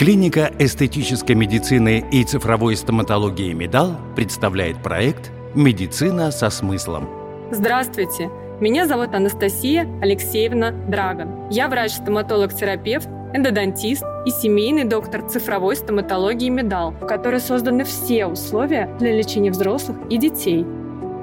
Клиника эстетической медицины и цифровой стоматологии «Медал» представляет проект «Медицина со смыслом». Здравствуйте! Меня зовут Анастасия Алексеевна Драгон. Я врач-стоматолог-терапевт, эндодонтист и семейный доктор цифровой стоматологии «Медал», в которой созданы все условия для лечения взрослых и детей.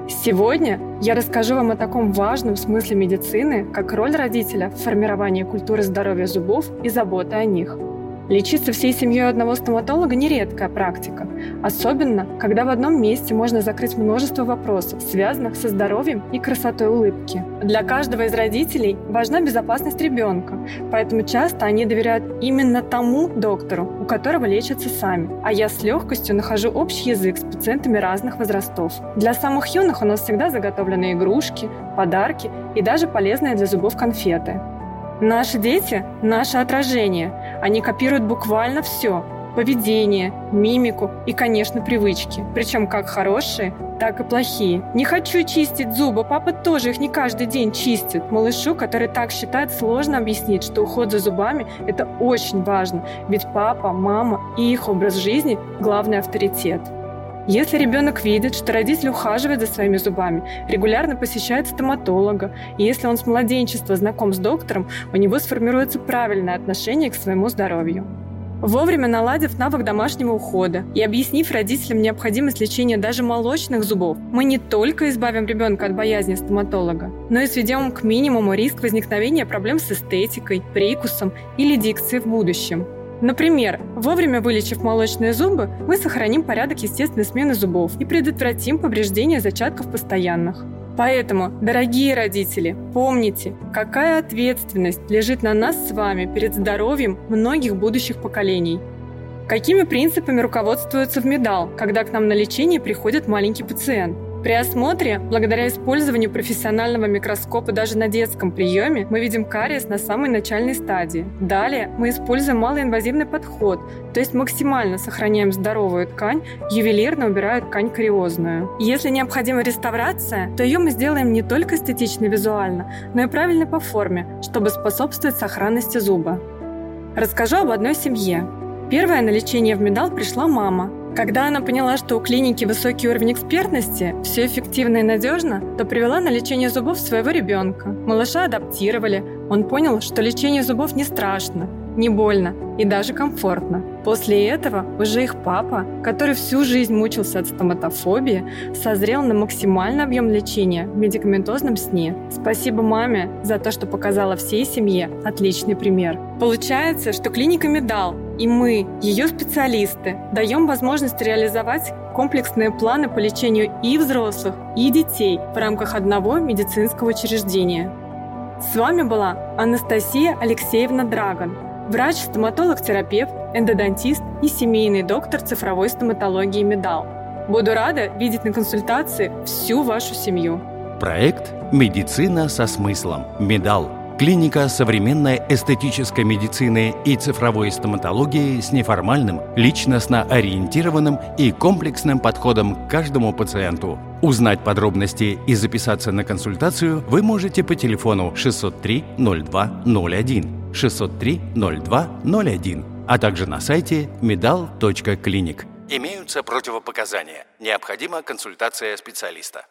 Сегодня я расскажу вам о таком важном смысле медицины, как роль родителя в формировании культуры здоровья зубов и заботы о них – Лечиться всей семьей одного стоматолога – нередкая практика, особенно, когда в одном месте можно закрыть множество вопросов, связанных со здоровьем и красотой улыбки. Для каждого из родителей важна безопасность ребенка, поэтому часто они доверяют именно тому доктору, у которого лечатся сами. А я с легкостью нахожу общий язык с пациентами разных возрастов. Для самых юных у нас всегда заготовлены игрушки, подарки и даже полезные для зубов конфеты. Наши дети – наше отражение. Они копируют буквально все – поведение, мимику и, конечно, привычки. Причем как хорошие, так и плохие. Не хочу чистить зубы, папа тоже их не каждый день чистит. Малышу, который так считает, сложно объяснить, что уход за зубами – это очень важно, ведь папа, мама и их образ жизни – главный авторитет. Если ребенок видит, что родитель ухаживает за своими зубами, регулярно посещает стоматолога, и если он с младенчества знаком с доктором, у него сформируется правильное отношение к своему здоровью. Вовремя наладив навык домашнего ухода и объяснив родителям необходимость лечения даже молочных зубов, мы не только избавим ребенка от боязни стоматолога, но и сведем к минимуму риск возникновения проблем с эстетикой, прикусом или дикцией в будущем. Например, вовремя вылечив молочные зубы, мы сохраним порядок естественной смены зубов и предотвратим повреждение зачатков постоянных. Поэтому, дорогие родители, помните, какая ответственность лежит на нас с вами перед здоровьем многих будущих поколений. Какими принципами руководствуются в Медал, когда к нам на лечение приходит маленький пациент? При осмотре, благодаря использованию профессионального микроскопа даже на детском приеме, мы видим кариес на самой начальной стадии. Далее мы используем малоинвазивный подход, то есть максимально сохраняем здоровую ткань, ювелирно убирая ткань кариозную. Если необходима реставрация, то ее мы сделаем не только эстетично визуально, но и правильно по форме, чтобы способствовать сохранности зуба. Расскажу об одной семье. Первая на лечение в медал пришла мама, когда она поняла, что у клиники высокий уровень экспертности, все эффективно и надежно, то привела на лечение зубов своего ребенка. Малыша адаптировали. Он понял, что лечение зубов не страшно, не больно и даже комфортно. После этого уже их папа, который всю жизнь мучился от стоматофобии, созрел на максимальный объем лечения в медикаментозном сне. Спасибо маме за то, что показала всей семье отличный пример. Получается, что клиника Медал и мы, ее специалисты, даем возможность реализовать комплексные планы по лечению и взрослых, и детей в рамках одного медицинского учреждения. С вами была Анастасия Алексеевна Драгон, врач, стоматолог-терапевт, эндодонтист и семейный доктор цифровой стоматологии «Медал». Буду рада видеть на консультации всю вашу семью. Проект «Медицина со смыслом. Медал». Клиника современной эстетической медицины и цифровой стоматологии с неформальным, личностно ориентированным и комплексным подходом к каждому пациенту. Узнать подробности и записаться на консультацию вы можете по телефону 603 02 01 603 02 01, а также на сайте medal.clinic. Имеются противопоказания. Необходима консультация специалиста.